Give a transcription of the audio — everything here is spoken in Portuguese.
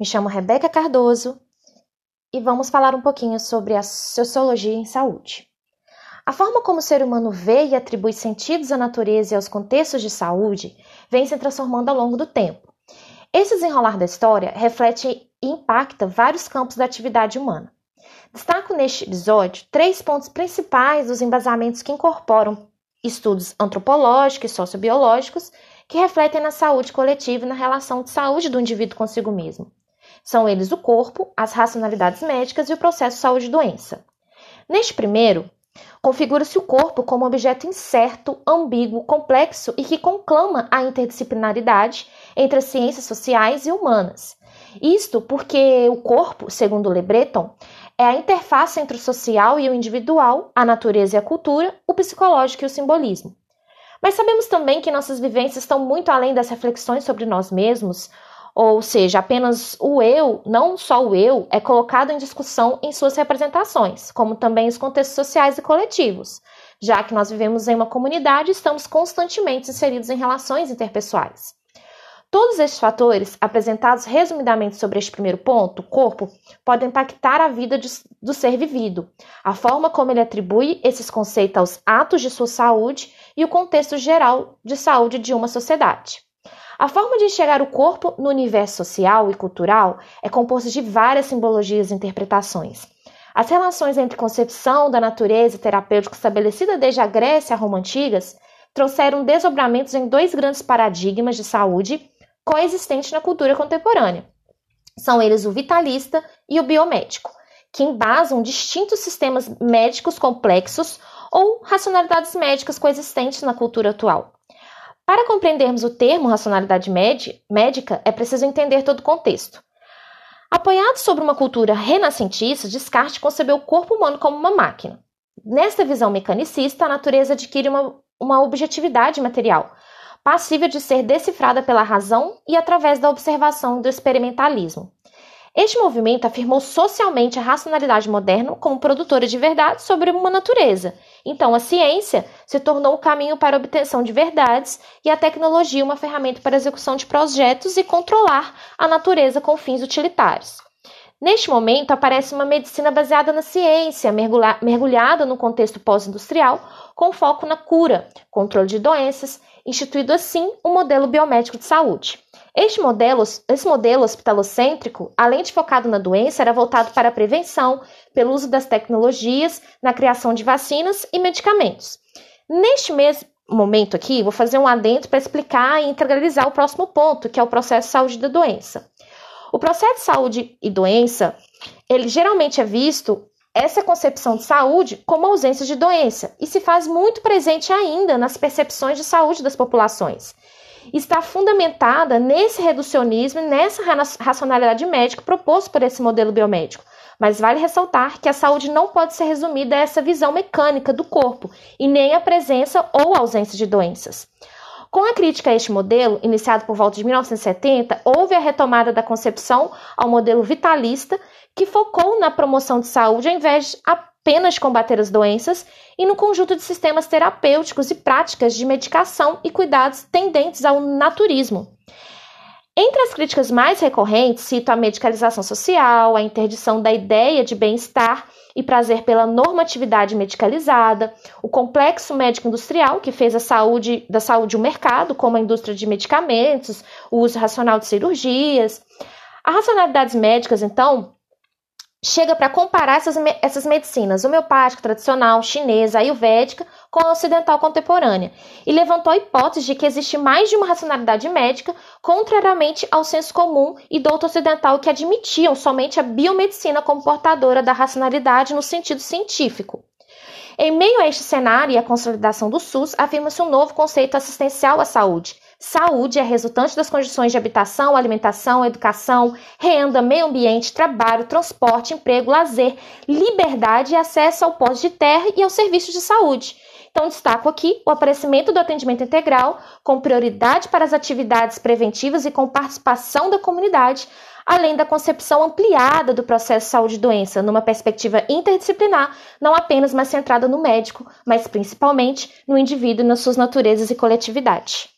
Me chamo Rebeca Cardoso e vamos falar um pouquinho sobre a sociologia em saúde. A forma como o ser humano vê e atribui sentidos à natureza e aos contextos de saúde vem se transformando ao longo do tempo. Esse desenrolar da história reflete e impacta vários campos da atividade humana. Destaco neste episódio três pontos principais dos embasamentos que incorporam estudos antropológicos e sociobiológicos que refletem na saúde coletiva e na relação de saúde do indivíduo consigo mesmo. São eles o corpo, as racionalidades médicas e o processo saúde-doença. Neste primeiro, configura-se o corpo como objeto incerto, ambíguo, complexo e que conclama a interdisciplinaridade entre as ciências sociais e humanas. Isto porque o corpo, segundo Le Breton, é a interface entre o social e o individual, a natureza e a cultura, o psicológico e o simbolismo. Mas sabemos também que nossas vivências estão muito além das reflexões sobre nós mesmos, ou seja, apenas o eu, não só o eu, é colocado em discussão em suas representações, como também os contextos sociais e coletivos, já que nós vivemos em uma comunidade e estamos constantemente inseridos em relações interpessoais. Todos estes fatores, apresentados resumidamente sobre este primeiro ponto, o corpo, podem impactar a vida de, do ser vivido, a forma como ele atribui esses conceitos aos atos de sua saúde e o contexto geral de saúde de uma sociedade. A forma de enxergar o corpo no universo social e cultural é composta de várias simbologias e interpretações. As relações entre concepção da natureza e terapêutica estabelecida desde a Grécia a Roma antigas trouxeram desdobramentos em dois grandes paradigmas de saúde coexistentes na cultura contemporânea. São eles o vitalista e o biomédico, que embasam distintos sistemas médicos complexos ou racionalidades médicas coexistentes na cultura atual. Para compreendermos o termo racionalidade médica, é preciso entender todo o contexto. Apoiado sobre uma cultura renascentista, Descartes concebeu o corpo humano como uma máquina. Nesta visão mecanicista, a natureza adquire uma, uma objetividade material, passível de ser decifrada pela razão e através da observação do experimentalismo. Este movimento afirmou socialmente a racionalidade moderna como produtora de verdade sobre uma natureza. Então, a ciência se tornou o caminho para a obtenção de verdades e a tecnologia uma ferramenta para a execução de projetos e controlar a natureza com fins utilitários. Neste momento, aparece uma medicina baseada na ciência, mergulhada no contexto pós-industrial, com foco na cura, controle de doenças, instituído assim um modelo biomédico de saúde. Este modelo, esse modelo hospitalocêntrico, além de focado na doença, era voltado para a prevenção, pelo uso das tecnologias, na criação de vacinas e medicamentos. Neste mesmo momento aqui, vou fazer um adendo para explicar e integralizar o próximo ponto, que é o processo de saúde da doença. O processo de saúde e doença, ele geralmente é visto essa concepção de saúde como ausência de doença e se faz muito presente ainda nas percepções de saúde das populações está fundamentada nesse reducionismo e nessa racionalidade médica proposto por esse modelo biomédico. Mas vale ressaltar que a saúde não pode ser resumida a essa visão mecânica do corpo e nem a presença ou ausência de doenças. Com a crítica a este modelo, iniciado por volta de 1970, houve a retomada da concepção ao modelo vitalista, que focou na promoção de saúde ao invés de apenas combater as doenças e no conjunto de sistemas terapêuticos e práticas de medicação e cuidados tendentes ao naturismo. Entre as críticas mais recorrentes, cito a medicalização social, a interdição da ideia de bem-estar e prazer pela normatividade medicalizada, o complexo médico-industrial que fez a saúde, da saúde um mercado, como a indústria de medicamentos, o uso racional de cirurgias. As racionalidades médicas, então, chega para comparar essas, essas medicinas homeopática, tradicional, chinesa, ayurvédica com a ocidental contemporânea e levantou a hipótese de que existe mais de uma racionalidade médica, contrariamente ao senso comum e douto ocidental que admitiam somente a biomedicina como portadora da racionalidade no sentido científico. Em meio a este cenário e a consolidação do SUS, afirma-se um novo conceito assistencial à saúde, Saúde é resultante das condições de habitação, alimentação, educação, renda, meio ambiente, trabalho, transporte, emprego, lazer, liberdade e acesso ao pós de terra e aos serviços de saúde. Então, destaco aqui o aparecimento do atendimento integral, com prioridade para as atividades preventivas e com participação da comunidade, além da concepção ampliada do processo saúde-doença, numa perspectiva interdisciplinar, não apenas mais centrada no médico, mas principalmente no indivíduo e nas suas naturezas e coletividade.